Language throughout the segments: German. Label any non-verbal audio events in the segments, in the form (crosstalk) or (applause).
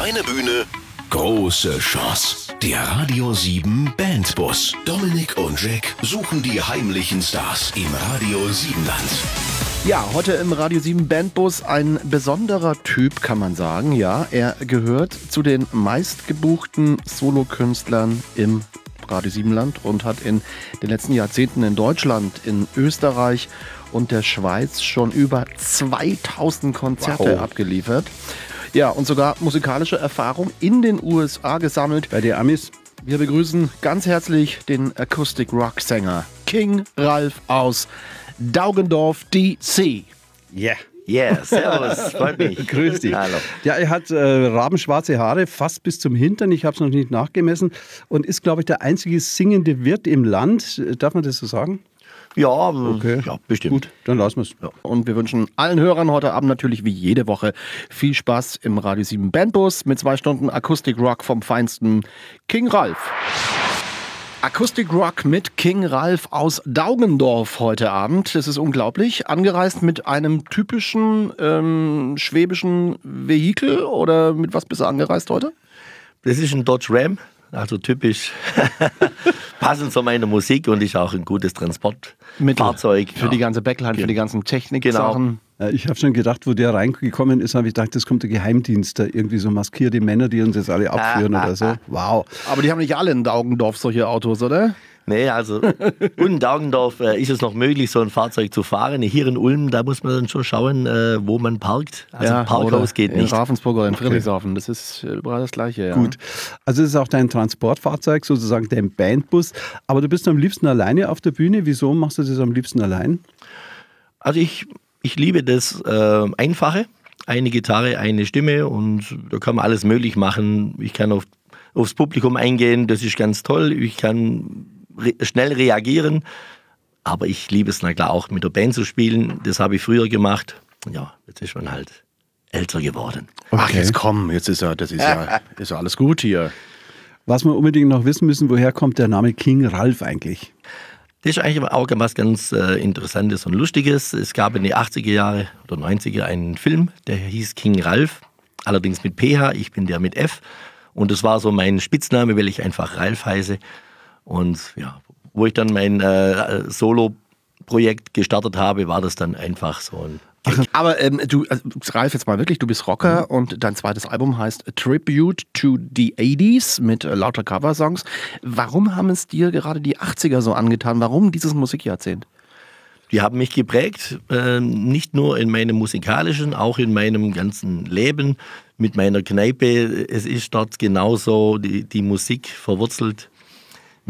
Kleine Bühne, große Chance. Der Radio 7 Bandbus. Dominik und Jack suchen die heimlichen Stars im Radio 7 Land. Ja, heute im Radio 7 Bandbus ein besonderer Typ, kann man sagen. Ja, er gehört zu den meistgebuchten Solokünstlern im Radio 7 Land und hat in den letzten Jahrzehnten in Deutschland, in Österreich und der Schweiz schon über 2000 Konzerte Wow. abgeliefert. Ja, und sogar musikalische Erfahrung in den USA gesammelt. Bei den Amis. Wir begrüßen ganz herzlich den Acoustic Rock Sänger King Ralf aus Daugendorf, DC. Yeah. Yeah, servus, (laughs) freut mich. Grüß dich. Hallo. Ja, er hat äh, rabenschwarze Haare, fast bis zum Hintern. Ich habe es noch nicht nachgemessen. Und ist, glaube ich, der einzige singende Wirt im Land. Äh, Darf man das so sagen? Ja, okay. ja bestimmt. Gut, dann lassen wir es. Und wir wünschen allen Hörern heute Abend natürlich wie jede Woche viel Spaß im Radio 7 Bandbus mit zwei Stunden Akustik Rock vom feinsten King Ralf. Akustik Rock mit King Ralf aus Daugendorf heute Abend. Das ist unglaublich. Angereist mit einem typischen ähm, schwäbischen Vehikel oder mit was bist du angereist heute? Das ist ein Dodge Ram, also typisch (laughs) passend zu meiner Musik und ist auch ein gutes Transportfahrzeug. Für die ganze Backline, für die ganzen Technik Genau. Sachen. Äh, Ich habe schon gedacht, wo der reingekommen ist, habe ich gedacht, das kommt der Geheimdienst, da irgendwie so maskierte Männer, die uns jetzt alle abführen oder so. Wow. Aber die haben nicht alle in Daugendorf solche Autos, oder? Nee, also (laughs) in Daugendorf äh, ist es noch möglich, so ein Fahrzeug zu fahren. Hier in Ulm, da muss man dann schon schauen, äh, wo man parkt. Also Parkhaus oder geht in nicht. Ravensburg oder in Friedrichshafen. Das ist überall das Gleiche. Ja. Gut. Also es ist auch dein Transportfahrzeug, sozusagen dein Bandbus. Aber du bist am liebsten alleine auf der Bühne. Wieso machst du das am liebsten allein? Also ich, ich liebe das äh, Einfache. Eine Gitarre, eine Stimme und da kann man alles möglich machen. Ich kann auf, aufs Publikum eingehen, das ist ganz toll. Ich kann re schnell reagieren. Aber ich liebe es na klar auch mit der Band zu spielen. Das habe ich früher gemacht. Ja, jetzt ist man halt älter geworden. Ach, jetzt komm, jetzt ist ja, das ist ja, (laughs) ist ja alles gut hier. Was wir unbedingt noch wissen müssen, woher kommt der Name King Ralf eigentlich? Das ist eigentlich auch was ganz äh, Interessantes und Lustiges. Es gab in den 80er Jahre oder 90er einen Film, der hieß King Ralf, allerdings mit PH, ich bin der mit F. Und das war so mein Spitzname, weil ich einfach Ralf heiße. Und ja, wo ich dann mein äh, Solo-Projekt gestartet habe, war das dann einfach so ein Aber ähm, du, also, Ralf, jetzt mal wirklich, du bist Rocker und dein zweites Album heißt A Tribute to the 80s mit äh, lauter Coversongs. Warum haben es dir gerade die 80er so angetan? Warum dieses Musikjahrzehnt? Die haben mich geprägt, äh, nicht nur in meinem musikalischen, auch in meinem ganzen Leben mit meiner Kneipe. Es ist dort genauso die, die Musik verwurzelt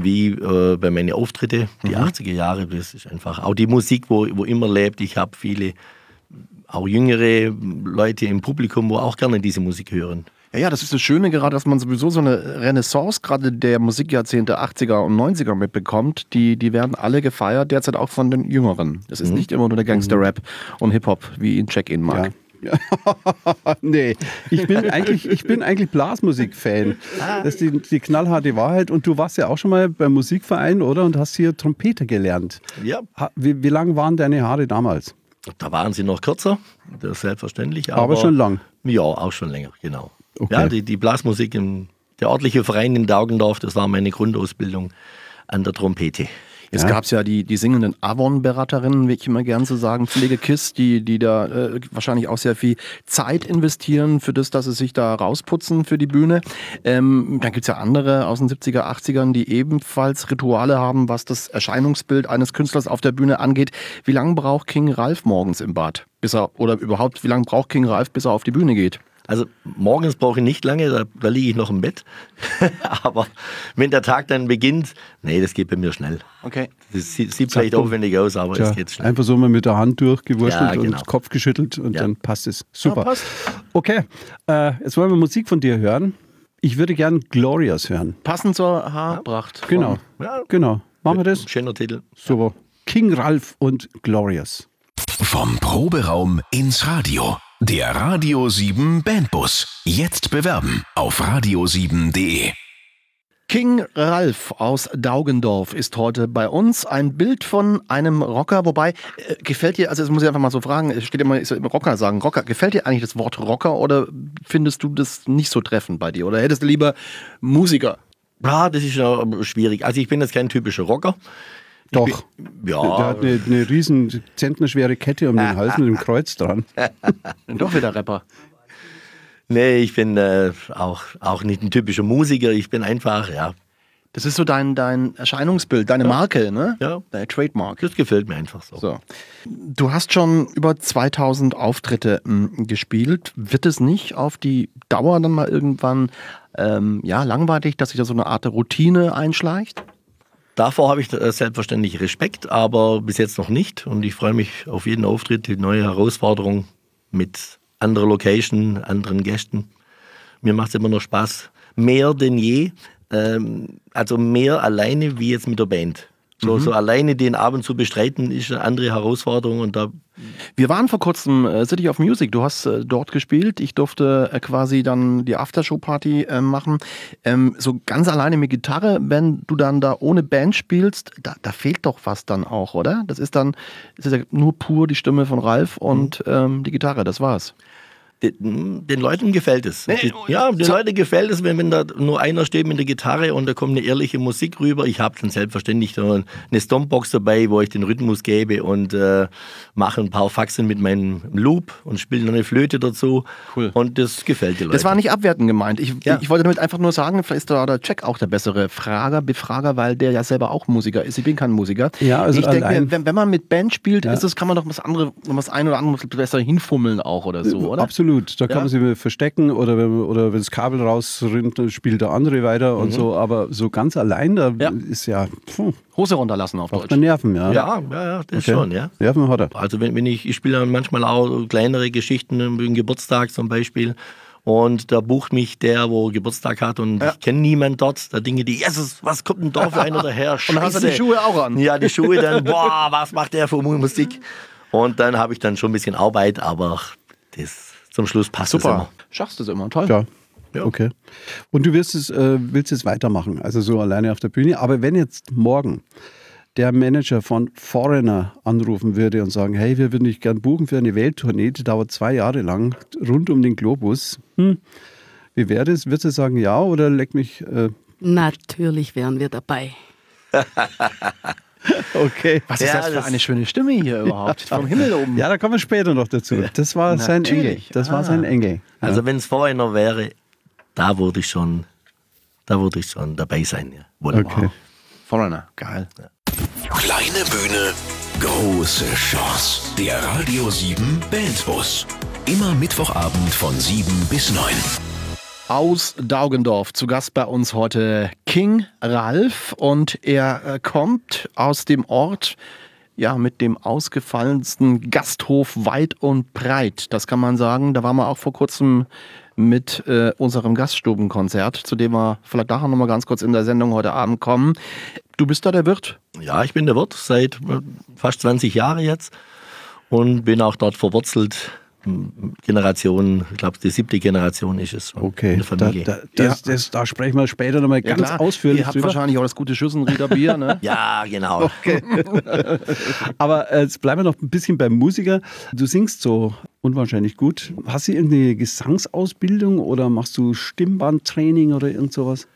wie äh, bei meinen Auftritten, die 80er Jahre. Das ist einfach auch die Musik, wo, wo immer lebt. Ich habe viele, auch jüngere Leute im Publikum, wo auch gerne diese Musik hören. Ja, ja, das ist das Schöne gerade, dass man sowieso so eine Renaissance gerade der Musikjahrzehnte 80er und 90er mitbekommt. Die, die werden alle gefeiert, derzeit auch von den Jüngeren. Es ist nicht immer nur der Gangster-Rap und Hip-Hop, wie ihn Check-In mag. (laughs) nee, ich bin eigentlich, ich bin eigentlich Blasmusik-Fan. Das ist die, die knallharte Wahrheit. Und du warst ja auch schon mal beim Musikverein, oder? Und hast hier Trompete gelernt. Ja, Wie, wie lang waren deine Haare damals? da waren sie noch kürzer, das ist selbstverständlich. Aber schon lang. Ja, auch schon länger, genau. Okay. Ja, die, die Blasmusik, im, der örtliche Verein in Daugendorf, das war meine Grundausbildung an der Trompete. Jetzt gab es ja die, die singenden Avon-Beraterinnen, wie ich immer gern zu sagen, Pflegekiss, die, die da äh, wahrscheinlich auch sehr viel Zeit investieren für das, dass sie sich da rausputzen für die Bühne. Ähm, dann gibt es ja andere aus den 70er, 80ern, die ebenfalls Rituale haben, was das Erscheinungsbild eines Künstlers auf der Bühne angeht. Wie lange braucht King Ralf morgens im Bad? Bis er, oder überhaupt, wie lange braucht King Ralf, bis er auf die Bühne geht? Also morgens brauche ich nicht lange, da, da liege ich noch im Bett. (laughs) Aber wenn der Tag dann beginnt, nee, das geht bei mir schnell. Okay. Das sieht, sieht vielleicht aufwendig aus, aber Tja, es geht schnell. einfach so mal mit der Hand durchgewurschtelt Ja, genau. und Kopf geschüttelt und Ja. dann passt es. Super. Ja, passt. Okay, äh, jetzt wollen wir Musik von dir hören. Ich würde gern Glorious hören. Passend zur Haarpracht. Genau. Ja. Genau. Machen wir das? Schöner Titel. Super. King Ralf und Glorious. Vom Proberaum ins Radio. Der Radio 7 Bandbus. Jetzt bewerben auf radio7.de. King Ralf aus Daugendorf ist heute bei uns. Ein Bild von einem Rocker, wobei, äh, gefällt dir, also das muss ich einfach mal so fragen, es steht immer, ich soll immer Rocker sagen, Rocker, gefällt dir eigentlich das Wort Rocker oder findest du das nicht so treffend bei dir? Oder hättest du lieber Musiker? Ja, das ist ja schwierig. Also ich bin jetzt kein typischer Rocker. Doch. Bin, Der ja, hat eine, eine riesen zentnerschwere Kette um den Hals mit dem Kreuz dran. (laughs) Doch wieder Rapper. nee, ich bin äh, auch, auch nicht ein typischer Musiker. Ich bin einfach, ja, Das ist so dein, dein Erscheinungsbild, deine Marke, ne? Ja. Dein Trademark. das gefällt mir einfach so. So. Du hast schon über 2000 Auftritte m, gespielt. Wird es nicht auf die Dauer dann mal irgendwann ähm, ja, langweilig, dass sich da so eine Art Routine einschleicht? Davor habe ich äh, selbstverständlich Respekt, aber bis jetzt noch nicht. Und ich freue mich auf jeden Auftritt, die neue Herausforderung mit anderer Location, anderen Gästen. Mir macht es immer noch Spaß, mehr denn je. Ähm, also mehr alleine wie jetzt mit der Band. So, so alleine den Abend zu bestreiten, ist eine andere Herausforderung und da Wir waren vor kurzem äh, City of Music. Du hast äh, dort gespielt. Ich durfte äh, quasi dann die Aftershow-Party machen. Ähm, so ganz alleine mit Gitarre, wenn du dann da ohne Band spielst, da, da fehlt doch was dann auch, oder? Das ist dann das ist ja nur pur die Stimme von Ralf und ähm, die Gitarre, das war's. Den, den Leuten gefällt es. Die, ja, den Leuten gefällt es, wenn, wenn da nur einer steht mit der Gitarre und da kommt eine ehrliche Musik rüber. Ich habe dann selbstverständlich so eine Stompbox dabei, wo ich den Rhythmus gebe und äh, mache ein paar Faxen mit meinem Loop und spiele noch eine Flöte dazu. Cool. Und das gefällt den Leuten. Das war nicht abwertend gemeint. Ich, Ja. ich wollte damit einfach nur sagen, vielleicht ist da der Jack auch der bessere Frager, Befrager, weil der ja selber auch Musiker ist. Ich bin kein Musiker. Ja, also ich denke wenn, wenn man mit Band spielt, Ja. ist das, kann man doch was andere, was ein oder andere besser hinfummeln auch oder so, oder? Absolut. Da kann Ja. man sich verstecken oder wenn, oder wenn das Kabel rausrinnt, dann spielt der andere weiter und so. Aber so ganz allein, da Ja. ist ja, puh, Hose runterlassen auf braucht Deutsch. man Nerven, ja. ja, ja, ja, das Okay. schon, ja. Nerven hat er. Also wenn, wenn ich, ich spiele manchmal auch kleinere Geschichten, wie einen Geburtstag zum Beispiel. Und da bucht mich der, wo Geburtstag hat und Ja. ich kenne niemanden dort. Da denke die, Jesus, was kommt denn da für einer daher? (laughs) Und dann hast du die Scheiße. Schuhe auch an. Ja, die Schuhe dann, (laughs) boah, was macht der für Musik? Und dann habe ich dann schon ein bisschen Arbeit, aber das zum Schluss passt es Super. immer. Schaffst du es immer, toll. Ja. Ja. Okay. Und du wirst es, äh, willst es weitermachen, also so alleine auf der Bühne. Aber wenn jetzt morgen der Manager von Foreigner anrufen würde und sagen, hey, wir würden dich gern buchen für eine Welttournee, die dauert zwei Jahre lang, rund um den Globus. Hm. Wie wäre das? Würdest du sagen ja oder leck mich? Äh, Natürlich wären wir dabei. (laughs) (laughs) okay. Was ist Ja, das für das- eine schöne Stimme hier (laughs) überhaupt? Vom Himmel oben. Ja, da kommen wir später noch dazu. Das war sein Engel. Das war Ah. sein Engel. Also wenn es vorher noch wäre, da würde ich schon, da würde ich schon dabei sein. Ja. Wunderbar. Okay. Foreigner, geil. Kleine Bühne, große Chance. Der Radio 7 Bandbus. Immer Mittwochabend von 7 bis 9. Aus Daugendorf zu Gast bei uns heute King Ralf und er äh, kommt aus dem Ort ja mit dem ausgefallensten Gasthof weit und breit. Das kann man sagen. Da waren wir auch vor kurzem mit äh, unserem Gaststubenkonzert, zu dem wir vielleicht nachher noch mal ganz kurz in der Sendung heute Abend kommen. Du bist da der Wirt? Ja, ich bin der Wirt seit äh, fast 20 Jahren jetzt und bin auch dort verwurzelt. Generation, ich glaube, die siebte Generation ist es Okay, in der da, Familie. da, das, das, da sprechen wir später nochmal ganz ausführlich Ihr habt drüber. wahrscheinlich auch das gute Schüssenrieder Bier, ne? (laughs) ja, genau. (laughs) Aber äh, jetzt bleiben wir noch ein bisschen beim Musiker. Du singst so unwahrscheinlich gut. Hast du irgendeine Gesangsausbildung oder machst du Stimmbandtraining oder irgend sowas?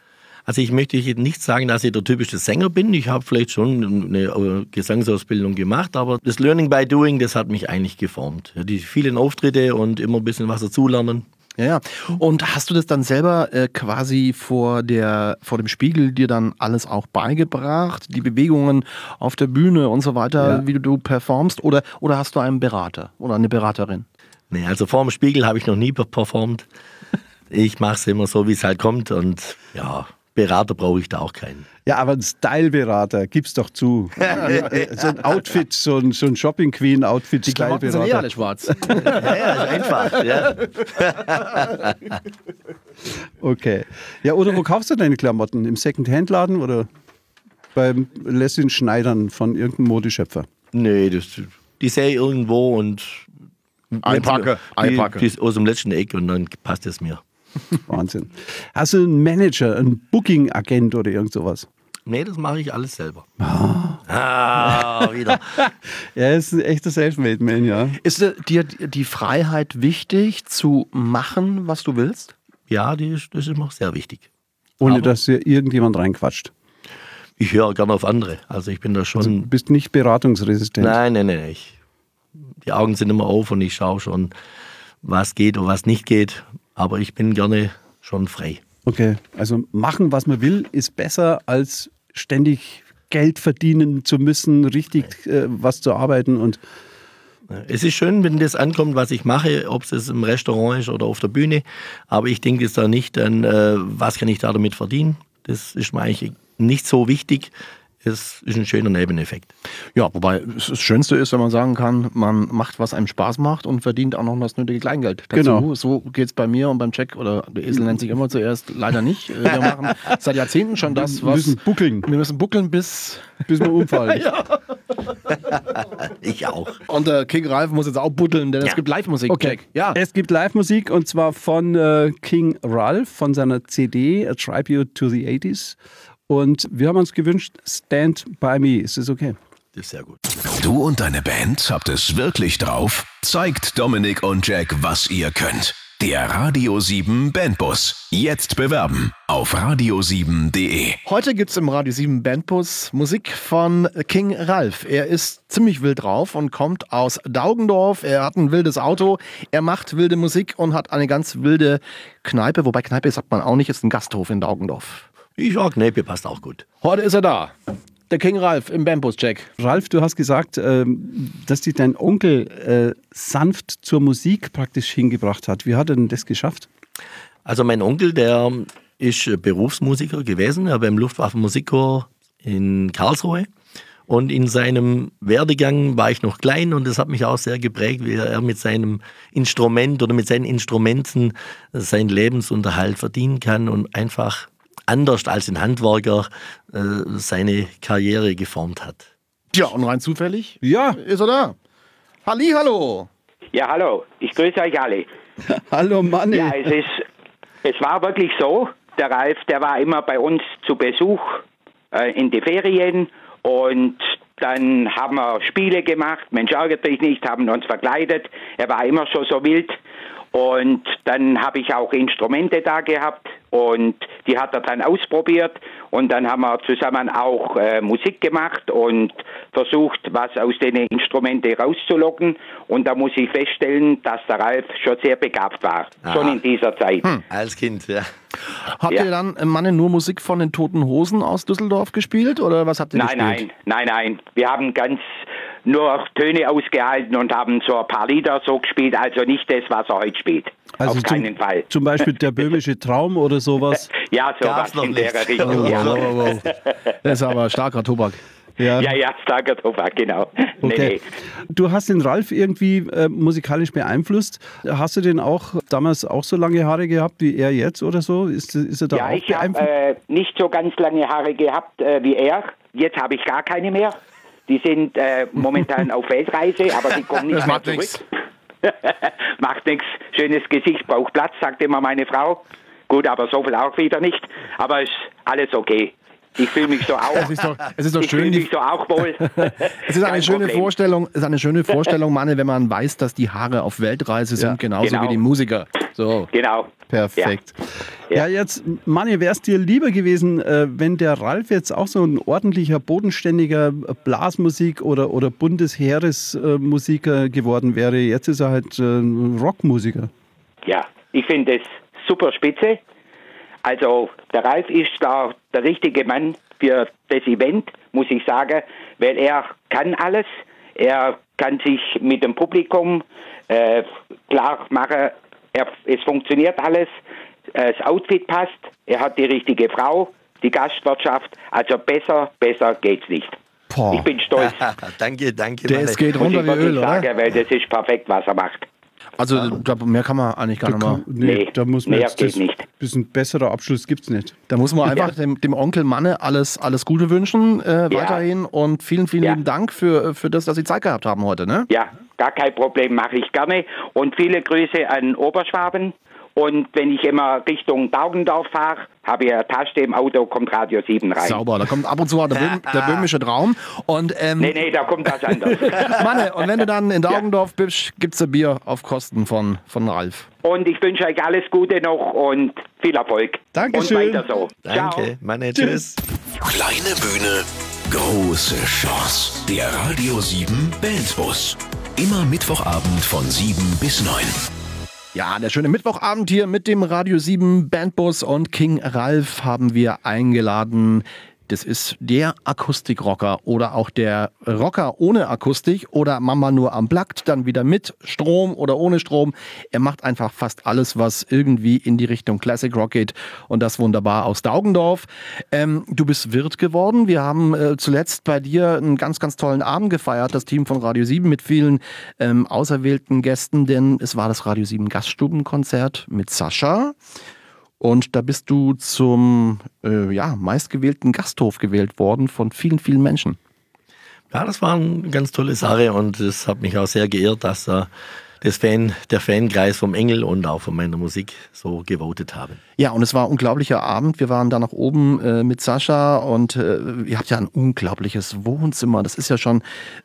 Also ich möchte jetzt nicht sagen, dass ich der typische Sänger bin. Ich habe vielleicht schon eine äh, Gesangsausbildung gemacht, aber das Learning by Doing, das hat mich eigentlich geformt. Die vielen Auftritte und immer ein bisschen was dazulernen. Ja, ja. Und hast du das dann selber äh, quasi vor, der, vor dem Spiegel dir dann alles auch beigebracht? Die Bewegungen auf der Bühne und so weiter, Ja. wie du, performst? Oder, oder hast du einen Berater oder eine Beraterin? Nee, also vor dem Spiegel habe ich noch nie per- performt. Ich mache es immer so, wie es halt kommt und ja, Berater brauche ich da auch keinen. Ja, aber ein Styleberater, gib's doch zu. (laughs) So ein Outfit, so ein, so ein Shopping Queen Outfit Styleberater. schwarz. (laughs) Ja, ja, ist einfach. Ja. (laughs) Okay. Ja, oder wo kaufst du deine Klamotten? Im Second-Hand-Laden oder beim Lessin Schneidern von irgendeinem Modeschöpfer? Nee, das, die sehe ich irgendwo und Einpacke, die, einpacke. die ist aus dem letzten Eck und dann passt es mir. (laughs) Wahnsinn. Hast du einen Manager, einen Booking-Agent oder irgend sowas? Nee, das mache ich alles selber. Ah, wieder. (laughs) Er ist ein echter Selfmade-Man, ja. Ist dir die Freiheit wichtig, zu machen, was du willst? Ja, die ist, das ist mir sehr wichtig. Ohne Aber- dass dir irgendjemand reinquatscht. Ich höre gerne auf andere. Also ich bin da schon. Du bist nicht beratungsresistent. nein, nein, nein. Ich, die Augen sind immer auf und ich schaue schon, was geht und was nicht geht. Aber ich bin gerne schon frei. Okay, also machen, was man will, ist besser als ständig Geld verdienen zu müssen, richtig äh, was zu arbeiten und Es ist schön, wenn das ankommt, was ich mache, ob es im Restaurant ist oder auf der Bühne. Aber ich denke jetzt da nicht an, äh, was kann ich da damit verdienen. Das ist mir eigentlich nicht so wichtig. Es ist ein schöner Nebeneffekt. Ja, wobei es das Schönste ist, wenn man sagen kann, man macht, was einem Spaß macht und verdient auch noch das nötige Kleingeld dazu. Genau. So geht es bei mir und beim Check, oder der Esel nennt sich immer zuerst, leider nicht. Äh, Wir machen seit Jahrzehnten schon das, wir was... müssen buckeln, Wir müssen buckeln bis... bis wir umfallen. (laughs) Ich auch. Und der King Ralf muss jetzt auch buddeln, denn es Ja. gibt Live-Musik. Okay, Jack. Ja. es gibt Live-Musik und zwar von äh, King Ralph, von seiner CD A Tribute to the 80s. Und wir haben uns gewünscht, Stand By Me. Ist das okay? Das ist sehr gut. Du und deine Band habt es wirklich drauf? Zeigt Dominik und Jack, was ihr könnt. Der Radio 7 Bandbus. Jetzt bewerben auf radio7.de. Heute gibt es im Radio 7 Bandbus Musik von King Ralf. Er ist ziemlich wild drauf und kommt aus Daugendorf. Er hat ein wildes Auto, er macht wilde Musik und hat eine ganz wilde Kneipe. Wobei Kneipe sagt man auch nicht, ist ein Gasthof in Daugendorf. Ich auch, Kneipe passt auch gut. Heute ist er da. Der King Ralf im Bandbus, Jack. Ralf, du hast gesagt, ähm, dass dich dein Onkel äh, sanft zur Musik praktisch hingebracht hat. Wie hat er denn das geschafft? Also mein Onkel, der ist Berufsmusiker gewesen, er beim Luftwaffenmusikchor in Karlsruhe. Und in seinem Werdegang war ich noch klein und das hat mich auch sehr geprägt, wie er mit seinem Instrument oder mit seinen Instrumenten seinen Lebensunterhalt verdienen kann und einfach anders als ein Handwerker äh, seine Karriere geformt hat. Ja, und rein zufällig Ja, ist er da. Halli, hallo. Ja, hallo, ich grüße euch alle. (laughs) hallo Manni. Ja, es ist, es war wirklich so, der Ralf, der war immer bei uns zu Besuch äh, in die Ferien und dann haben wir Spiele gemacht, Mensch ärgert dich nicht, haben uns verkleidet, er war immer schon so wild und dann habe ich auch Instrumente da gehabt und die hat er dann ausprobiert und dann haben wir zusammen auch äh, Musik gemacht und versucht, was aus den Instrumenten rauszulocken und da muss ich feststellen, dass der Ralf schon sehr begabt war, schon in dieser Zeit. Als Kind, ja. Habt Ja. ihr dann äh, Manne nur Musik von den Toten Hosen aus Düsseldorf gespielt oder was habt ihr Nein, gespielt? nein, nein, nein. Wir haben ganz nur Töne ausgehalten und haben so ein paar Lieder so gespielt, also nicht das, was er heute spielt. Also Auf keinen zum, Fall. Zum Beispiel der böhmische (laughs) Traum oder sowas. Ja, sowas noch in nicht. der Richtung. Ja, Wow, wow, wow. (laughs) Das ist aber starker Tobak. Ja. ja, ja starker Tobak, genau. Okay. nee. Du hast den Ralf irgendwie äh, musikalisch beeinflusst. Hast du den auch damals auch so lange Haare gehabt wie er jetzt oder so? Ist, ist er da Ja, auch ich habe beeinflusst? äh, nicht so ganz lange Haare gehabt äh, wie er. Jetzt habe ich gar keine mehr. Die sind äh, momentan auf Weltreise, aber die kommen nicht Das mehr macht zurück. nichts. (laughs) Macht nichts. Schönes Gesicht braucht Platz, sagt immer meine Frau. Gut, aber so viel auch wieder nicht. Aber ist alles okay. Ich fühle mich so auch. Es ist doch, es ist doch ich fühle schön, die, mich so auch wohl. (laughs) es ist eine Kein schöne Problem. Vorstellung, es ist eine schöne Vorstellung, Manne, wenn man weiß, dass die Haare auf Weltreise sind, Ja, genauso genau. wie die Musiker. So. Genau. Perfekt. Ja, Ja. jetzt, Manni, wäre es dir lieber gewesen, äh, wenn der Ralf jetzt auch so ein ordentlicher, bodenständiger Blasmusik- oder, oder Bundesheeresmusiker geworden wäre? Jetzt ist er halt äh, ein Rockmusiker. Ja, ich finde es super spitze. Also der Ralf ist da der richtige Mann für das Event, muss ich sagen, weil er kann alles. Er kann sich mit dem Publikum äh, klar machen, er, es funktioniert alles, das Outfit passt, er hat die richtige Frau, die Gastwirtschaft, also besser, besser geht's nicht. Boah. Ich bin stolz. (laughs) danke, danke. Der ist geht runter wie Öl, oder? sagen, weil das ist perfekt, was er macht. Also da, mehr kann man eigentlich gar Da, nicht mehr. kann, nee, Nee, da muss man mehr jetzt geht das, nicht. bisschen besserer Abschluss gibt es nicht. Da muss man (laughs) einfach dem, dem Onkel Manne alles, alles Gute wünschen äh, Ja. weiterhin und vielen, vielen Ja. lieben Dank für, für das, dass Sie Zeit gehabt haben heute. Ne? Ja, gar kein Problem, mache ich gerne. Und viele Grüße an Oberschwaben Und wenn ich immer Richtung Daugendorf fahre, habe ich eine Tasche im Auto, kommt Radio 7 rein. Sauber, da kommt ab und zu auch der, Böhm, (laughs) der böhmische Traum. Und, ähm, Nee, nee, da kommt was anderes. (laughs) Manne, und wenn du dann in Daugendorf bist, gibt's ein Bier auf Kosten von, von Ralf. Und ich wünsche euch alles Gute noch und viel Erfolg. Dankeschön. Und weiter so. Ciao. Danke, meine Tschüss. Kleine Bühne, große Chance. Der Radio 7 Bandbus. Immer Mittwochabend von 7 bis 9. Ja, der schöne Mittwochabend hier mit dem Radio 7 Bandbus und King Ralf haben wir eingeladen. Das ist der Akustikrocker oder auch der Rocker ohne Akustik oder Mama nur am Plakt, dann wieder mit Strom oder ohne Strom. Er macht einfach fast alles, was irgendwie in die Richtung Classic Rock geht und das wunderbar aus Daugendorf. Ähm, du bist Wirt geworden. Wir haben äh, zuletzt bei dir einen ganz, ganz tollen Abend gefeiert, das Team von Radio 7 mit vielen ähm, auserwählten Gästen, denn es war das Radio 7 Gaststubenkonzert mit Sascha. Und da bist du zum äh, ja, meistgewählten Gasthof gewählt worden von vielen, vielen Menschen. Ja, das war eine ganz tolle Sache und es hat mich auch sehr geehrt, dass äh, das Fan, der Fankreis vom Engel und auch von meiner Musik so gewotet haben. Ja, und es war ein unglaublicher Abend. Wir waren da nach oben äh, mit Sascha und äh, ihr habt ja ein unglaubliches Wohnzimmer. Das ist ja schon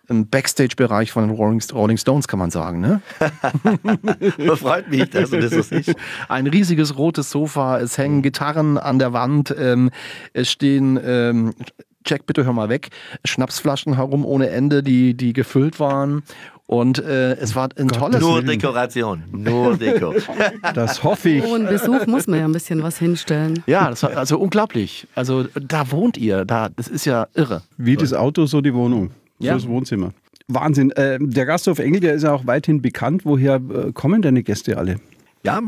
ein Backstage-Bereich von den Rolling, Rolling Stones, kann man sagen, ne? (laughs) Freut mich, dass du das so siehst. (laughs) Ein riesiges rotes Sofa, es hängen Gitarren an der Wand, ähm, es stehen, ähm, Jack, bitte hör mal weg, Schnapsflaschen herum ohne Ende, die, die gefüllt waren. Und äh, es war ein tolles Nur Dekoration, nur (laughs) Deko. Das hoffe ich. Pro einen Besuch muss man ja ein bisschen was hinstellen. Ja, das war also unglaublich. Also da wohnt ihr, da, das ist ja irre. Wie das Auto, so die Wohnung. So Ja. das Wohnzimmer. Wahnsinn. Äh, der Gasthof Engel, der ist ja auch weithin bekannt. Woher äh, kommen deine Gäste alle? Ja,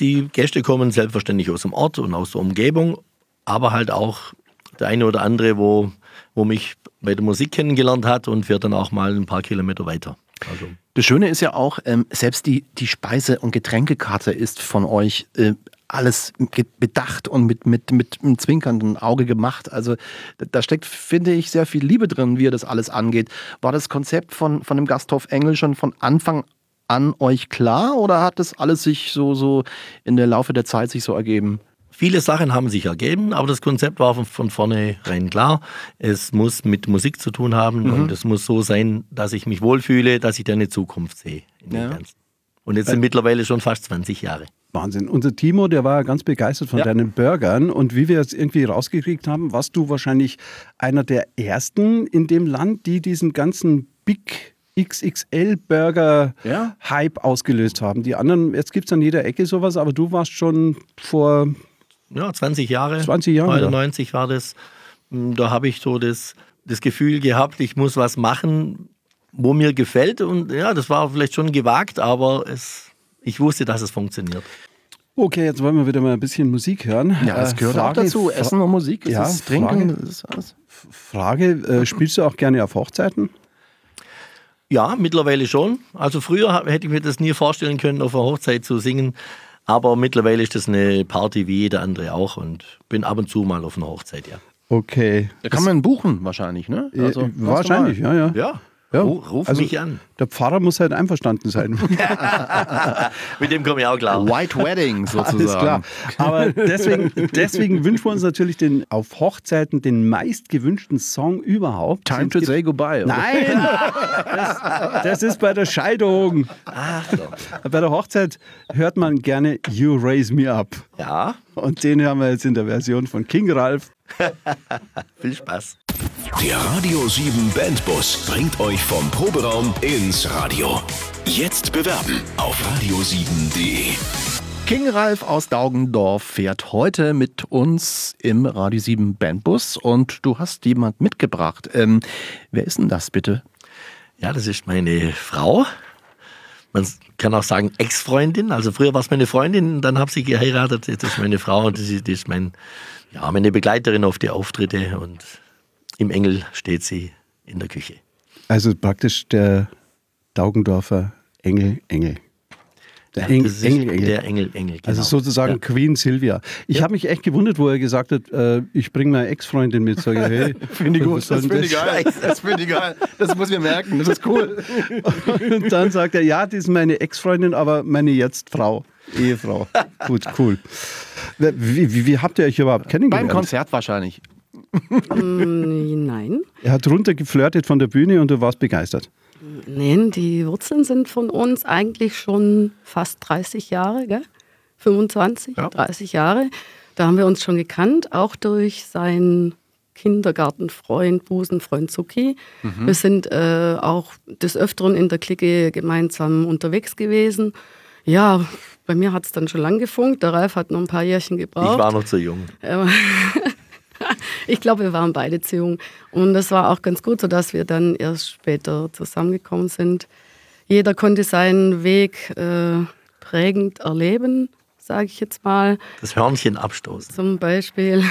die Gäste kommen selbstverständlich aus dem Ort und aus der Umgebung, aber halt auch der eine oder andere, wo, wo mich bei der Musik kennengelernt hat und fährt dann auch mal ein paar Kilometer weiter. Also Das Schöne ist ja auch, ähm, selbst die, die Speise- und Getränkekarte ist von euch äh, alles bedacht und mit, mit, mit einem zwinkernden Auge gemacht. Also da- da steckt, finde ich, sehr viel Liebe drin, wie ihr das alles angeht. War das Konzept von, von dem Gasthof Engel schon von Anfang an euch klar oder hat das alles sich so, so in der Laufe der Zeit sich so ergeben? Viele Sachen haben sich ergeben, aber das Konzept war von, von vornherein klar. Es muss mit Musik zu tun haben und es muss so sein, dass ich mich wohlfühle, dass ich da eine Zukunft sehe. Ja. Und jetzt sind mittlerweile schon fast 20 Jahre. Wahnsinn. Unser Timo, der war ja ganz begeistert von Ja. deinen Burgern. Und wie wir jetzt irgendwie rausgekriegt haben, warst du wahrscheinlich einer der ersten in dem Land, die diesen ganzen Big XXL-Burger-Hype ausgelöst haben. Die anderen, jetzt gibt es an jeder Ecke sowas, aber du warst schon vor Ja, 20 Jahre. 20 Jahre, ja. 99 war das. Mm, Da habe ich so das, das Gefühl gehabt, ich muss was machen, wo mir gefällt. Und ja, das war vielleicht schon gewagt, aber es, ich wusste, dass es funktioniert. Okay, jetzt wollen wir wieder mal ein bisschen Musik hören. Ja, das Äh, gehört auch Frage- dazu. Fra- Essen und Musik, das Ja, ist Trinken, Frage- das ist alles. Frage, äh, spielst du auch gerne auf Hochzeiten? Ja, mittlerweile schon. Also früher hätte ich mir das nie vorstellen können, auf einer Hochzeit zu singen. Aber mittlerweile ist das eine Party wie jeder andere auch und bin ab und zu mal auf einer Hochzeit, ja. Okay. Da kann man buchen wahrscheinlich, ne? Äh, wahrscheinlich, ja, ja. Ja, Ja, Ru- ruf also- mich an. Der Pfarrer muss halt einverstanden sein. (laughs) (laughs) Mit dem komme ich auch klar. White Wedding sozusagen. Alles klar. Aber deswegen, deswegen wünschen wir uns natürlich den auf Hochzeiten den meistgewünschten Song überhaupt. Time to say goodbye. oder? Nein! (laughs) Das, das ist bei der Scheidung. Ach so. Bei der Hochzeit hört man gerne You Raise Me Up. Ja, Und den hören wir jetzt in der Version von King Ralph. viel Spaß. Der Radio 7 Bandbus bringt euch vom Proberaum ins Radio. Jetzt bewerben auf radio7.de. King Ralf aus Daugendorf fährt heute mit uns im Radio 7 Bandbus und du hast jemand mitgebracht. Ähm, wer ist denn das bitte? Ja, das ist meine Frau. Man kann auch sagen Ex-Freundin. Also früher war es meine Freundin, dann habe sie geheiratet. Jetzt ist meine Frau und das ist, das ist mein, ja, meine Begleiterin auf die Auftritte. Und im Engel steht sie in der Küche. Also praktisch der Daugendorfer Engel, Engel. Der Ja, Eng- das ist Engel, Engel. Der Engel, Engel. Genau. Also sozusagen Ja. Queen Sylvia. Ich habe mich echt gewundert, wo er gesagt hat, äh, ich bringe meine Ex-Freundin mit. Sag ich, hey, (laughs) Finde ich gut. Das finde ich geil. Das finde ich geil. Das muss wir merken. Das ist cool. (laughs) Und dann sagt er, ja, die ist meine Ex-Freundin, aber meine jetzt Frau. Ehefrau. Gut, cool. Wie, wie, wie habt ihr euch überhaupt kennengelernt? Beim Konzert wahrscheinlich. Mm, Nein. Er hat runtergeflirtet von der Bühne und du warst begeistert. Nein, die Wurzeln sind von uns eigentlich schon fast 30 Jahre, gell? 25, Ja. 30 Jahre. Da haben wir uns schon gekannt, auch durch seinen Kindergartenfreund, Busenfreund Zuki. Wir sind äh, auch des Öfteren in der Clique gemeinsam unterwegs gewesen. Ja, bei mir hat es dann schon lang gefunkt. Der Ralf hat noch ein paar Jährchen Ich gebraucht. war noch zu jung. (laughs) Ich glaube, wir waren beide zu jung. Und das war auch ganz gut, sodass wir dann erst später zusammengekommen sind. Jeder konnte seinen Weg äh, prägend erleben, sage ich jetzt mal. Das Hörnchen abstoßen. Zum Beispiel,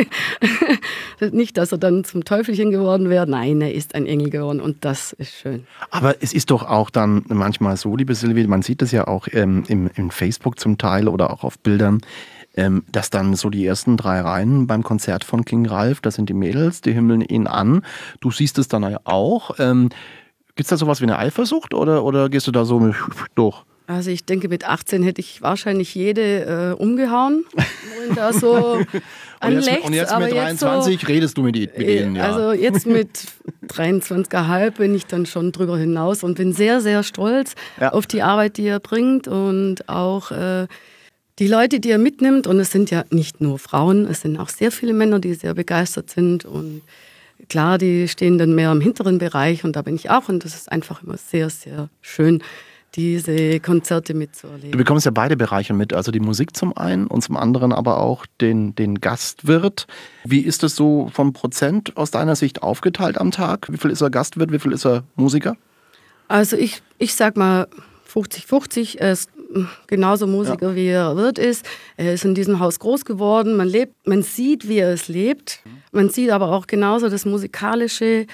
(laughs) nicht, dass er dann zum Teufelchen geworden wäre. Nein, er ist ein Engel geworden und das ist schön. Aber es ist doch auch dann manchmal so, liebe Silvi, man sieht das ja auch ähm, im, im Facebook zum Teil oder auch auf Bildern, ähm, dass dann so die ersten drei Reihen beim Konzert von King Ralph, das sind die Mädels, die himmeln ihn an. Du siehst es dann ja auch. Ähm, Gibt es da sowas wie eine Eifersucht oder, oder gehst du da so mit (laughs) durch? Also ich denke, mit 18 hätte ich wahrscheinlich jede äh, umgehauen, wohin da so Und jetzt, anlächst. (laughs) und jetzt mit jetzt so, 23 redest du mit, mit ihnen, ja. Also jetzt mit 23,5 bin ich dann schon drüber hinaus und bin sehr, sehr stolz Ja. auf die Arbeit, die er bringt und auch äh, die Leute, die er mitnimmt. Und es sind ja nicht nur Frauen, es sind auch sehr viele Männer, die sehr begeistert sind. Und klar, die stehen dann mehr im hinteren Bereich und da bin ich auch. Und das ist einfach immer sehr, sehr schön, diese Konzerte Du mitzuerleben. bekommst ja beide Bereiche mit, also die Musik zum einen und zum anderen aber auch den, den Gastwirt. Wie ist das so vom Prozent aus deiner Sicht aufgeteilt am Tag? Wie viel ist er Gastwirt, wie viel ist er Musiker? Also ich, ich sag mal 50-50. Er ist genauso Musiker, wie er Wirt ist. Er ist in diesem Haus groß geworden. Man, lebt, man sieht, wie er es lebt. Man sieht aber auch genauso das Musikalische.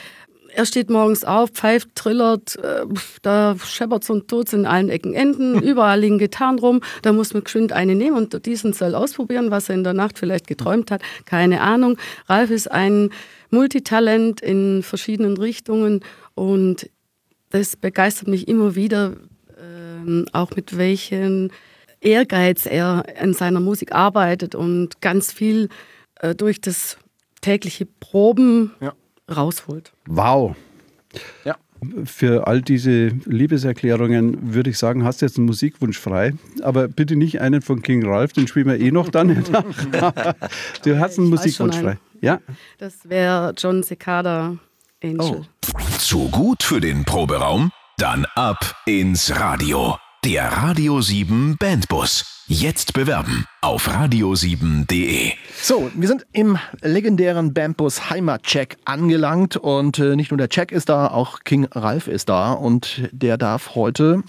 Er steht morgens auf, pfeift, trillert, äh, da scheppert und tut in allen Ecken Enden, (laughs) überall liegen Gitarren rum, da muss man geschwind eine nehmen und diesen soll ausprobieren, was er in der Nacht vielleicht geträumt hat, keine Ahnung. Ralf ist ein Multitalent in verschiedenen Richtungen und das begeistert mich immer wieder, ähm, auch mit welchen Ehrgeiz er in seiner Musik arbeitet und ganz viel äh, durch das tägliche Proben Ja. rausholt. Wow. Ja. Für all diese Liebeserklärungen würde ich sagen, hast du jetzt einen Musikwunsch frei. Aber bitte nicht einen von King Ralph, den spielen wir eh noch dann. (laughs) (laughs) du hast einen Ich Musikwunsch einen. frei. Ja, Das wäre John Cicada Angel. Zu gut für den Proberaum? Dann ab ins Radio. Der Radio 7 Bandbus. Jetzt bewerben auf radio7.de. So, wir sind im legendären Bambus Heimatcheck angelangt und äh, nicht nur der Check ist da, auch King Ralf ist da und der darf heute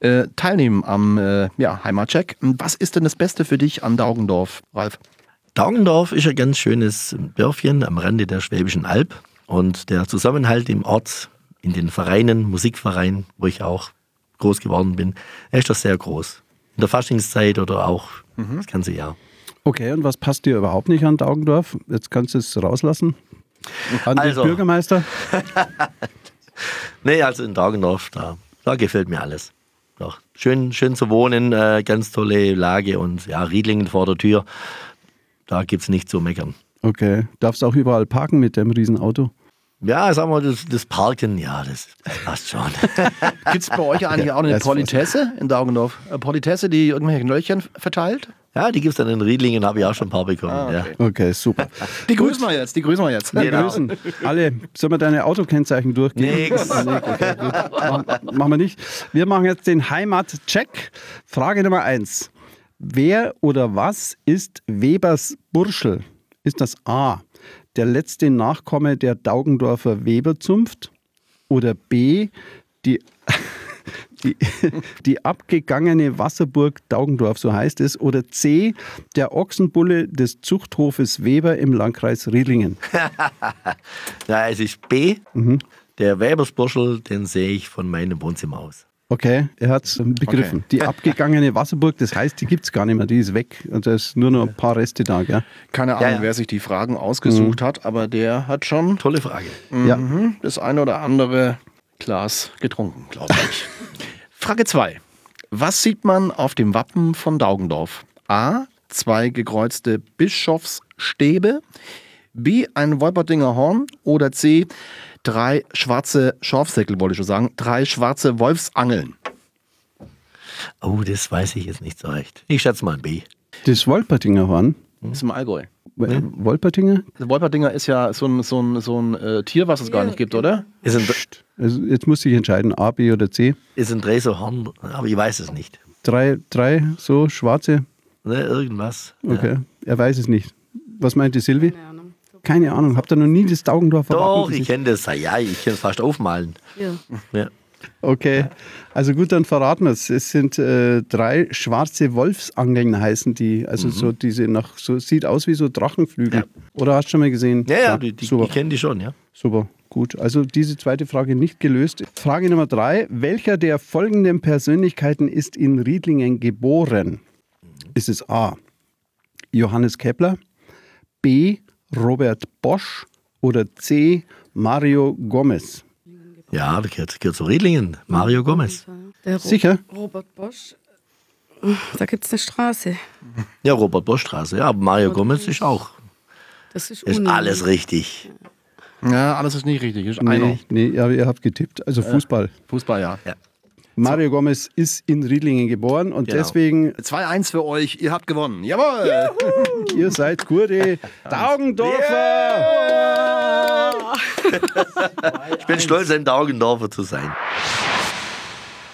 äh, teilnehmen am äh, ja, Heimatcheck. Was ist denn das Beste für dich an Daugendorf, Ralf? Daugendorf ist ein ganz schönes Dörfchen am Rande der Schwäbischen Alb. Und der Zusammenhalt im Ort, in den Vereinen, Musikvereinen, wo ich auch groß geworden bin, ist doch sehr groß. In der Faschingszeit oder auch das ganze Jahr. okay. Und was passt dir überhaupt nicht an Daugendorf? Jetzt kannst du es rauslassen. An Also. den Bürgermeister. (laughs) Nee, also in Daugendorf, da, da gefällt mir alles. Doch. Schön, schön zu wohnen, äh, ganz tolle Lage und ja, Riedlingen vor der Tür. Da gibt es nichts zu meckern. Okay. Darfst auch überall parken mit dem Riesenauto? Ja, sagen wir, das, das Parken, ja, das, das passt schon. (laughs) Gibt es bei euch eigentlich auch eine Politesse in Daugendorf? Eine Politesse, die irgendwelche Knöllchen verteilt? ja, die gibt es dann in Riedlingen, habe ich auch schon ein paar bekommen. Ah, okay. ja. Okay, super. Die grüßen wir jetzt, die grüßen wir jetzt. Wir Genau. grüßen alle. Sollen wir deine Autokennzeichen durchgehen? (laughs) Nix. Okay, gut. Machen, machen wir nicht. Wir machen jetzt den Heimatcheck. Frage Nummer eins. Wer oder was ist Webers Burschel? Ist das A, der letzte Nachkomme der Daugendorfer Weberzunft? Oder B, die, (laughs) die, die abgegangene Wasserburg Daugendorf, so heißt es? Oder C, der Ochsenbulle des Zuchthofes Weber im Landkreis Riedlingen? (laughs) Ja, es ist B. Der Webersburschel, den sehe ich von meinem Wohnzimmer aus. Okay, er hat es begriffen. Die abgegangene Wasserburg, das heißt, die gibt es gar nicht mehr, die ist weg. Und da ist nur noch ein paar Reste da, gell? Keine Ahnung, Ja, ja. wer sich die Fragen ausgesucht hat, aber der hat schon Tolle Frage. Ja. Mhm. das eine oder andere Glas getrunken, glaube ich. (laughs) Frage 2. Was sieht man auf dem Wappen von Daugendorf? A. Zwei gekreuzte Bischofsstäbe. B. Ein Wolpertinger Horn. Oder C. Drei schwarze Schorfsäckel, wollte ich schon sagen. Drei schwarze Wolfsangeln. Oh, das weiß ich jetzt nicht so recht. Ich schätze mal ein B. Das Wolpertinger Horn. Das ist im Allgäu. Wolpertinger? Der Wolpertinger ist ja so ein, so ein, so ein äh, Tier, was es gar nicht gibt, oder? Ist ein, Also jetzt muss ich entscheiden, A, B oder C. ist ein Dreserhorn, aber ich weiß es nicht. Drei, drei so schwarze. Ne, irgendwas. Okay, er weiß es nicht. Was meint die Silvi? Ahnung. Keine Ahnung. Habt ihr noch nie das Daugendorfer Doch, Wappen ich kenne das. Ja, ich kann es fast aufmalen. Hier. Ja. Okay, also gut, dann verraten wir es. Es sind äh, drei schwarze Wolfsangeln heißen die. Also so diese nach, so sieht aus wie so Drachenflügel. Ja. Oder hast du schon mal gesehen? Ja, ja, die, die, super. ich kenne die schon, ja. Super, gut. Also diese zweite Frage nicht gelöst. Frage Nummer drei. Welcher der folgenden Persönlichkeiten ist in Riedlingen geboren? Ist es A. Johannes Kepler, B. Robert Bosch oder C. Mario Gomez? Ja, das gehört, gehört zu Riedlingen. Mario Gomez. Der Ro Sicher? Robert Bosch. Da gibt es eine Straße. Ja, Robert Bosch Straße. Ja, aber Mario Gomez ist auch. Das ist, Ist alles richtig. Ja, alles ist nicht richtig. Ist Nee, nee, aber ihr habt getippt. Also Fußball. Fußball, ja. Mario Gomez ist in Riedlingen geboren und Genau. deswegen, 2-1 für euch. Ihr habt gewonnen. Jawohl! ihr seid gute Daugendorfer. Ich bin stolz, ein Daugendorfer zu sein.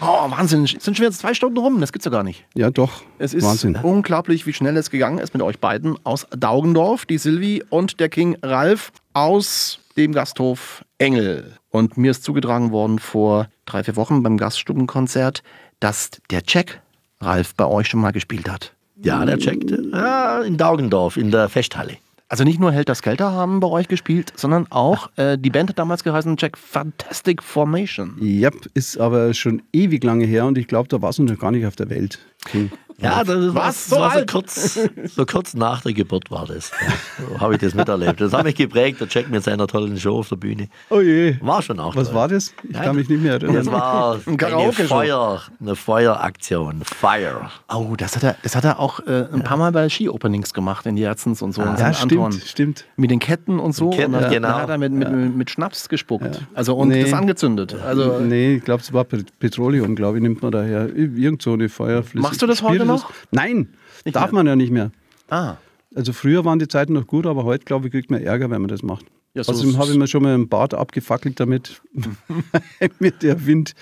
Oh, Wahnsinn. Es sind schon jetzt zwei Stunden rum. Das gibt's ja gar nicht. Ja, doch. Es ist Wahnsinn. unglaublich, wie schnell es gegangen ist mit euch beiden aus Daugendorf, die Silvi und der King Ralf aus dem Gasthof Engel. Und mir ist zugetragen worden vor drei, vier Wochen beim Gaststubenkonzert, dass der Jack Ralf bei euch schon mal gespielt hat. Ja, der checkt. Ja, in Daugendorf, in der Festhalle. Also nicht nur Helter Skelter haben bei euch gespielt, sondern auch äh, die Band hat damals geheißen Jack Fantastic Formation. Ja, ist aber schon ewig lange her und ich glaube, da warst du noch gar nicht auf der Welt. King. Ja, das Was? das So war so, kurz, so kurz nach der Geburt war das. Ja, so habe ich das miterlebt. Das hat mich geprägt, der Jack mit seiner tollen Show auf der Bühne. Oh je. War schon auch Was toll. war das? Ich kann mich nicht mehr erinnern. Das war (laughs) eine. Feuer, eine Feueraktion. Fire. Oh, das hat er, das hat er auch äh, ein paar Mal bei Ski-Openings gemacht in Jerzens und so. in ja, St. Anton. stimmt, stimmt. Mit den Ketten und so. Ketten, und dann, genau. dann hat er mit, mit, mit Schnaps gespuckt. Also und Nee. das angezündet. Also Nee, ich glaube, es war Pet- Petroleum, glaube ich, nimmt man daher. Irgend so eine Feuerflüssigkeit. Machst du das heute. Noch? Nein, Nicht darf mehr? man ja nicht mehr. ah. Also früher waren die Zeiten noch gut, aber heute, glaube ich, kriegt man Ärger, wenn man das macht. Ja, so Außerdem habe ich mir schon mal einen Bart abgefackelt, damit (laughs) mir der Wind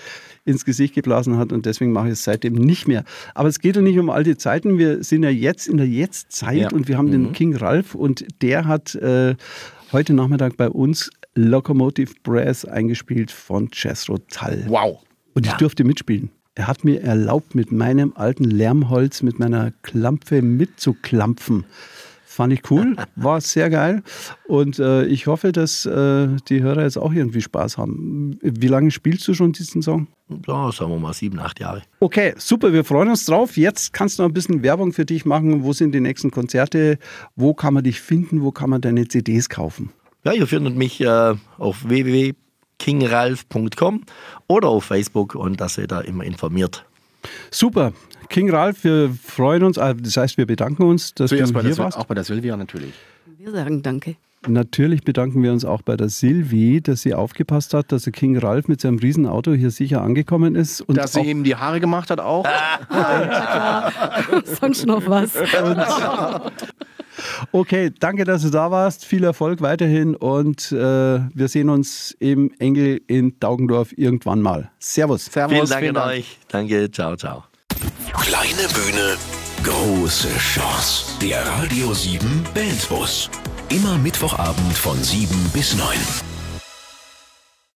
ins Gesicht geblasen hat und deswegen mache ich es seitdem nicht mehr. Aber es geht ja nicht um alte Zeiten, wir sind ja jetzt in der Jetztzeit Ja. und wir haben den King Ralf und der hat äh, heute Nachmittag bei uns Locomotive Brass eingespielt von Jethro Tull. Wow. Und ich durfte mitspielen. Er hat mir erlaubt, mit meinem alten Lärmholz, mit meiner Klampfe mitzuklampfen. Fand ich cool, (laughs) war sehr geil. Und äh, ich hoffe, dass äh, die Hörer jetzt auch irgendwie Spaß haben. Wie lange spielst du schon diesen Song? Ja, sagen wir mal sieben, acht Jahre. Okay, super, wir freuen uns drauf. Jetzt kannst du noch ein bisschen Werbung für dich machen. Wo sind die nächsten Konzerte? Wo kann man dich finden? Wo kann man deine CDs kaufen? Ja, ihr findet mich äh, auf www.kingralf.com oder auf Facebook und dass ihr da immer informiert. Super, King Ralf, wir freuen uns. äh, Das heißt, wir bedanken uns, dass Zuerst du bei hier warst. auch bei der Silvia natürlich. Wir sagen Danke. Natürlich bedanken wir uns auch bei der Silvi, dass sie aufgepasst hat, dass der King Ralf mit seinem Riesenauto hier sicher angekommen ist. Und Dass sie ihm die Haare gemacht hat auch. Sonst noch was. (laughs) okay, danke, dass du da warst. Viel Erfolg weiterhin und äh, wir sehen uns im Engel in Daugendorf irgendwann mal. Servus. Servus, Vielen Dank an euch. Danke, ciao, ciao. Kleine Bühne, große Chance. Der Radio 7 Bandbus. Immer Mittwochabend von 7 bis 9.